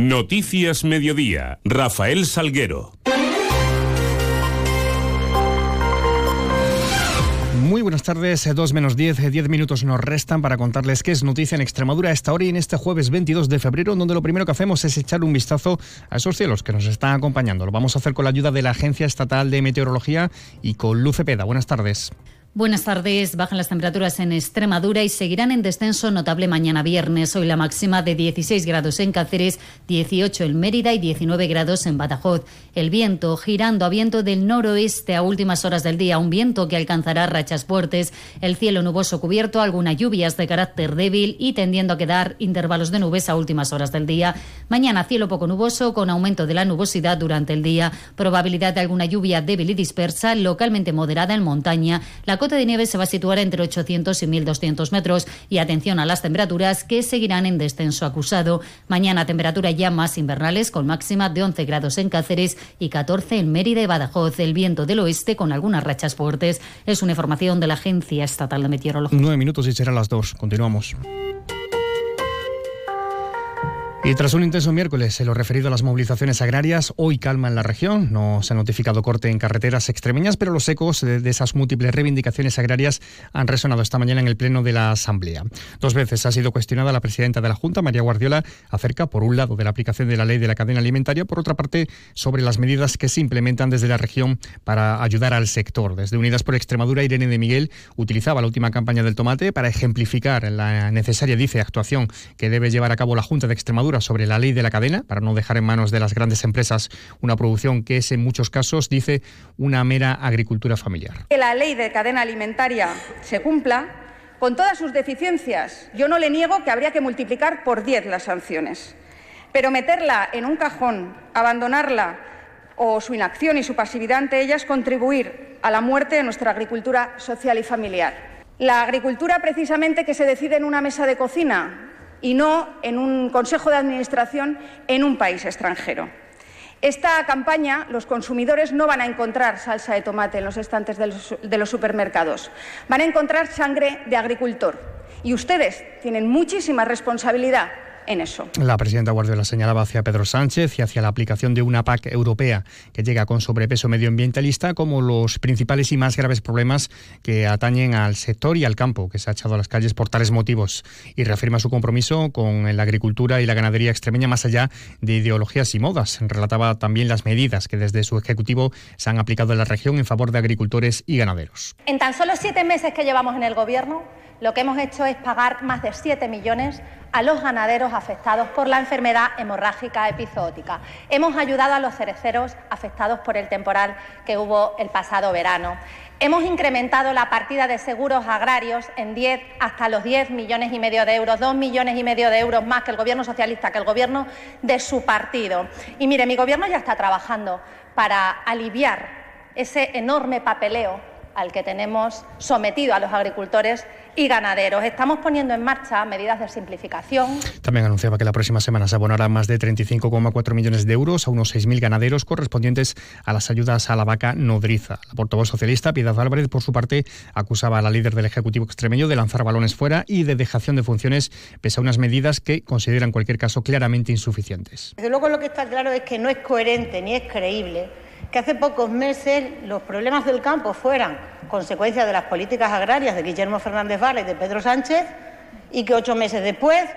Noticias Mediodía, Rafael Salguero. Muy buenas tardes, eh, dos menos diez, eh, diez minutos nos restan para contarles qué es noticia en Extremadura a esta hora y en este jueves 22 de febrero, donde lo primero que hacemos es echar un vistazo a esos cielos que nos están acompañando. Lo vamos a hacer con la ayuda de la Agencia Estatal de Meteorología y con Luce Peda. Buenas tardes. Buenas tardes. Bajan las temperaturas en Extremadura y seguirán en descenso notable mañana viernes. Hoy la máxima de 16 grados en Cáceres, 18 en Mérida y 19 grados en Badajoz. El viento girando a viento del noroeste a últimas horas del día, un viento que alcanzará rachas fuertes. El cielo nuboso cubierto, algunas lluvias de carácter débil y tendiendo a quedar intervalos de nubes a últimas horas del día. Mañana cielo poco nuboso con aumento de la nubosidad durante el día. Probabilidad de alguna lluvia débil y dispersa, localmente moderada en montaña. La cota de nieve se va a situar entre 800 y 1200 metros y atención a las temperaturas que seguirán en descenso acusado. Mañana temperatura ya más invernales con máxima de 11 grados en Cáceres y 14 en Mérida y Badajoz. El viento del oeste con algunas rachas fuertes. Es una información de la Agencia Estatal de Meteorología. Nueve minutos y será las dos. Continuamos. Y tras un intenso miércoles en lo referido a las movilizaciones agrarias, hoy calma en la región. No se ha notificado corte en carreteras extremeñas, pero los ecos de, esas múltiples reivindicaciones agrarias han resonado esta mañana en el Pleno de la Asamblea. Dos veces ha sido cuestionada la presidenta de la Junta, María Guardiola, acerca, por un lado, de la aplicación de la ley de la cadena alimentaria, por otra parte, sobre las medidas que se implementan desde la región para ayudar al sector. Desde Unidas por Extremadura, Irene de Miguel utilizaba la última campaña del tomate para ejemplificar la necesaria, dice, actuación que debe llevar a cabo la Junta de Extremadura sobre la ley de la cadena, para no dejar en manos de las grandes empresas una producción que es en muchos casos, dice, una mera agricultura familiar. Que la ley de cadena alimentaria se cumpla con todas sus deficiencias. Yo no le niego que habría que multiplicar por 10 las sanciones, pero meterla en un cajón, abandonarla o su inacción y su pasividad ante ella es contribuir a la muerte de nuestra agricultura social y familiar. La agricultura, precisamente, que se decide en una mesa de cocina, y no en un consejo de administración en un país extranjero. Esta campaña, los consumidores no van a encontrar salsa de tomate en los estantes de los, supermercados, van a encontrar sangre de agricultor. Y ustedes tienen muchísima responsabilidad en eso. La presidenta Guardiola señalaba hacia Pedro Sánchez y hacia la aplicación de una PAC europea que llega con sobrepeso medioambientalista como los principales y más graves problemas que atañen al sector y al campo, que se ha echado a las calles por tales motivos y reafirma su compromiso con la agricultura y la ganadería extremeña más allá de ideologías y modas. Relataba también las medidas que desde su ejecutivo se han aplicado en la región en favor de agricultores y ganaderos. En tan solo siete meses que llevamos en el Gobierno, lo que hemos hecho es pagar más de 7 millones a los ganaderos afectados por la enfermedad hemorrágica epizootica. Hemos ayudado a los cereceros afectados por el temporal que hubo el pasado verano. Hemos incrementado la partida de seguros agrarios en 10 hasta los 10 millones y medio de euros, 2 millones y medio de euros más que el Gobierno socialista, que el Gobierno de su partido. Y mire, mi Gobierno ya está trabajando para aliviar ese enorme papeleo al que tenemos sometido a los agricultores y ganaderos. Estamos poniendo en marcha medidas de simplificación. También anunciaba que la próxima semana se abonarán más de 35,4 millones de euros a unos 6.000 ganaderos correspondientes a las ayudas a la vaca nodriza. La portavoz socialista, Piedad Álvarez, por su parte, acusaba a la líder del Ejecutivo extremeño de lanzar balones fuera y de dejación de funciones, pese a unas medidas que considera en cualquier caso claramente insuficientes. Desde luego lo que está claro es que no es coherente ni es creíble que hace pocos meses los problemas del campo fueran consecuencia de las políticas agrarias de Guillermo Fernández Vara y de Pedro Sánchez y que ocho meses después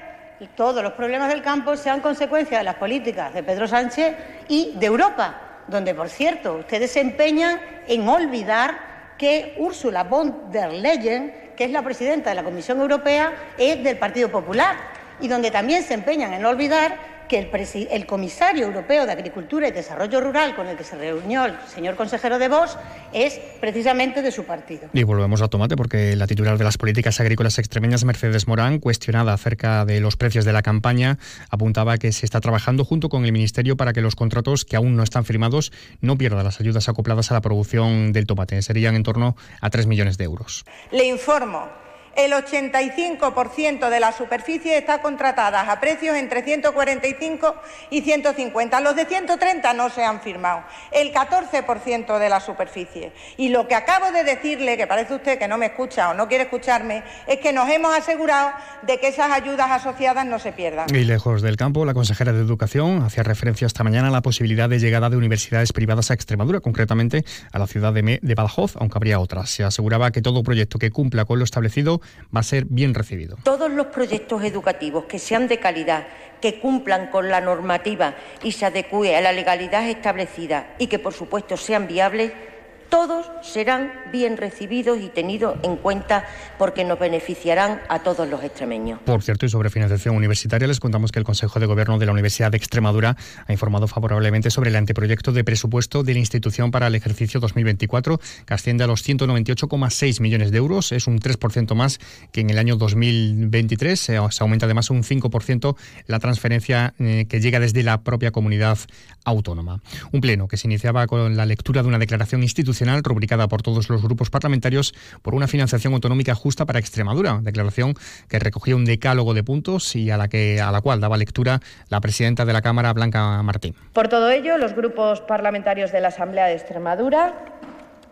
todos los problemas del campo sean consecuencia de las políticas de Pedro Sánchez y de Europa, donde, por cierto, ustedes se empeñan en olvidar que Ursula von der Leyen, que es la presidenta de la Comisión Europea, es del Partido Popular y donde también se empeñan en olvidar que el, el, comisario europeo de Agricultura y Desarrollo Rural con el que se reunió el señor consejero de Vos es precisamente de su partido. Y volvemos a tomate porque la titular de las políticas agrícolas extremeñas, Mercedes Morán, cuestionada acerca de los precios de la campaña, apuntaba que se está trabajando junto con el Ministerio para que los contratos que aún no están firmados no pierdan las ayudas acopladas a la producción del tomate. Serían en torno a 3 millones de euros. Le informo el 85% de la superficie está contratada a precios entre 145 y 150. Los de 130 no se han firmado. El 14% de la superficie. Y lo que acabo de decirle, que parece usted que no me escucha o no quiere escucharme, es que nos hemos asegurado de que esas ayudas asociadas no se pierdan. Y lejos del campo, la consejera de Educación hacía referencia esta mañana a la posibilidad de llegada de universidades privadas a Extremadura, concretamente a la ciudad de, de Badajoz, aunque habría otras. Se aseguraba que todo proyecto que cumpla con lo establecido va a ser bien recibido. Todos los proyectos educativos que sean de calidad, que cumplan con la normativa y se adecue a la legalidad establecida y que, por supuesto, sean viables, todos serán bien recibidos y tenidos en cuenta porque nos beneficiarán a todos los extremeños. Por cierto, y sobre financiación universitaria, les contamos que el Consejo de Gobierno de la Universidad de Extremadura ha informado favorablemente sobre el anteproyecto de presupuesto de la institución para el ejercicio 2024, que asciende a los 198,6 millones de euros. Es un 3% más que en el año 2023. Se aumenta además un 5% la transferencia eh, que llega desde la propia comunidad autónoma. Un pleno que se iniciaba con la lectura de una declaración institucional rubricada por todos los grupos parlamentarios por una financiación autonómica justa para Extremadura, declaración que recogía un decálogo de puntos y a la que a la cual daba lectura la presidenta de la Cámara Blanca Martín. Por todo ello, los grupos parlamentarios de la Asamblea de Extremadura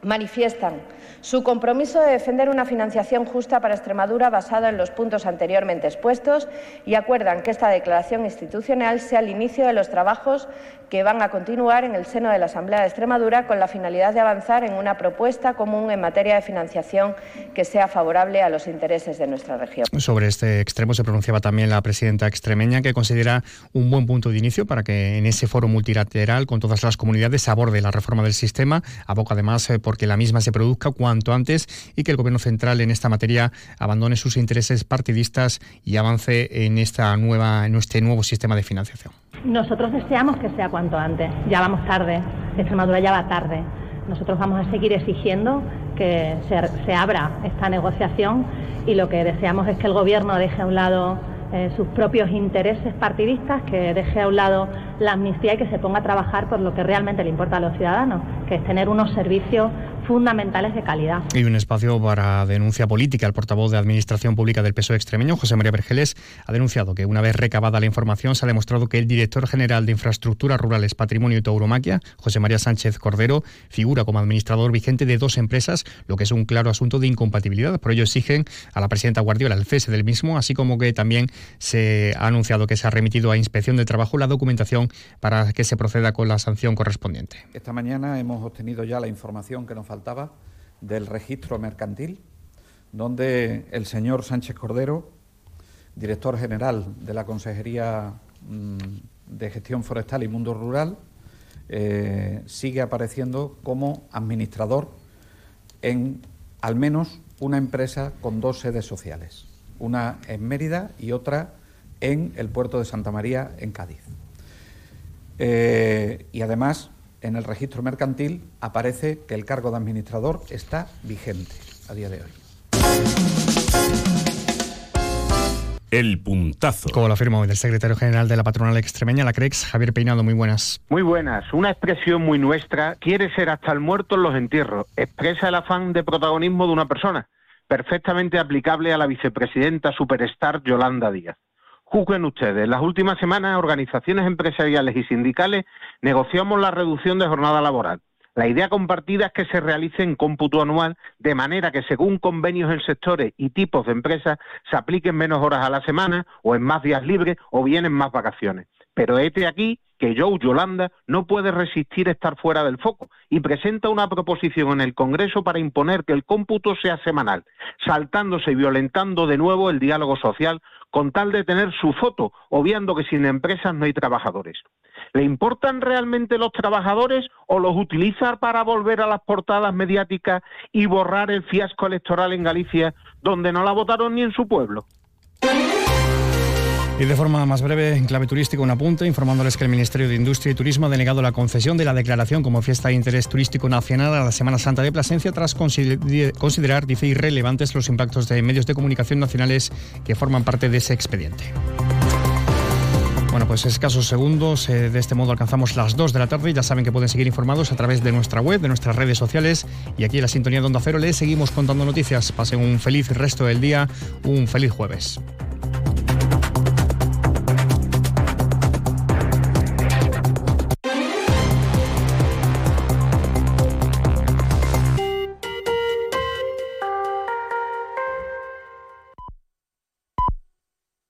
manifiestan su compromiso de defender una financiación justa para Extremadura basada en los puntos anteriormente expuestos y acuerdan que esta declaración institucional sea el inicio de los trabajos que van a continuar en el seno de la Asamblea de Extremadura con la finalidad de avanzar en una propuesta común en materia de financiación que sea favorable a los intereses de nuestra región. Sobre este extremo se pronunciaba también la presidenta extremeña que considera un buen punto de inicio para que en ese foro multilateral con todas las comunidades se aborde la reforma del sistema, aboca además eh, porque la misma se produzca cuanto antes y que el Gobierno central en esta materia abandone sus intereses partidistas y avance en esta nueva en este nuevo sistema de financiación. Nosotros deseamos que sea cuanto antes. Ya vamos tarde. Extremadura ya va tarde. Nosotros vamos a seguir exigiendo que se, se abra esta negociación y lo que deseamos es que el Gobierno deje a un lado eh, sus propios intereses partidistas, que deje a un lado la amnistía y que se ponga a trabajar por lo que realmente le importa a los ciudadanos, que es tener unos servicios fundamentales de calidad. Y un espacio para denuncia política. El portavoz de Administración Pública del PSOE extremeño, José María Vergeles, ha denunciado que una vez recabada la información se ha demostrado que el director general de Infraestructuras Rurales, Patrimonio y Tauromaquia, José María Sánchez Cordero, figura como administrador vigente de dos empresas, lo que es un claro asunto de incompatibilidad. Por ello exigen a la presidenta Guardiola el cese del mismo, así como que también se ha anunciado que se ha remitido a Inspección de Trabajo la documentación para que se proceda con la sanción correspondiente. Esta mañana hemos obtenido ya la información que nos faltaba del registro mercantil, donde el señor Sánchez Cordero, director general de la Consejería mm, de Gestión Forestal y Mundo Rural, eh, sigue apareciendo como administrador en al menos una empresa con dos sedes sociales, una en Mérida y otra en el puerto de Santa María, en Cádiz. Eh, y además, en el registro mercantil aparece que el cargo de administrador está vigente a día de hoy. El puntazo. Como lo afirma hoy el secretario general de la patronal extremeña, la CREX, Javier Peinado, muy buenas. Muy buenas. Una expresión muy nuestra quiere ser hasta el muerto en los entierros. Expresa el afán de protagonismo de una persona, perfectamente aplicable a la vicepresidenta superstar Yolanda Díaz. Juzguen ustedes. Las últimas semanas, organizaciones empresariales y sindicales negociamos la reducción de jornada laboral. La idea compartida es que se realice en cómputo anual, de manera que según convenios en sectores y tipos de empresas se apliquen menos horas a la semana, o en más días libres, o bien en más vacaciones. Pero este aquí que Joe Yolanda no puede resistir estar fuera del foco y presenta una proposición en el Congreso para imponer que el cómputo sea semanal, saltándose y violentando de nuevo el diálogo social con tal de tener su foto, obviando que sin empresas no hay trabajadores. ¿Le importan realmente los trabajadores o los utiliza para volver a las portadas mediáticas y borrar el fiasco electoral en Galicia, donde no la votaron ni en su pueblo? Y de forma más breve, en clave turística, un apunte informándoles que el Ministerio de Industria y Turismo ha denegado la concesión de la declaración como fiesta de interés turístico nacional a la Semana Santa de Plasencia tras considerar, dice, irrelevantes los impactos de medios de comunicación nacionales que forman parte de ese expediente. Bueno, pues escasos segundos. de este modo alcanzamos las 2 de la tarde. Ya saben que pueden seguir informados a través de nuestra web, de nuestras redes sociales. Y aquí en la sintonía de Onda Cero les seguimos contando noticias. Pasen un feliz resto del día, un feliz jueves.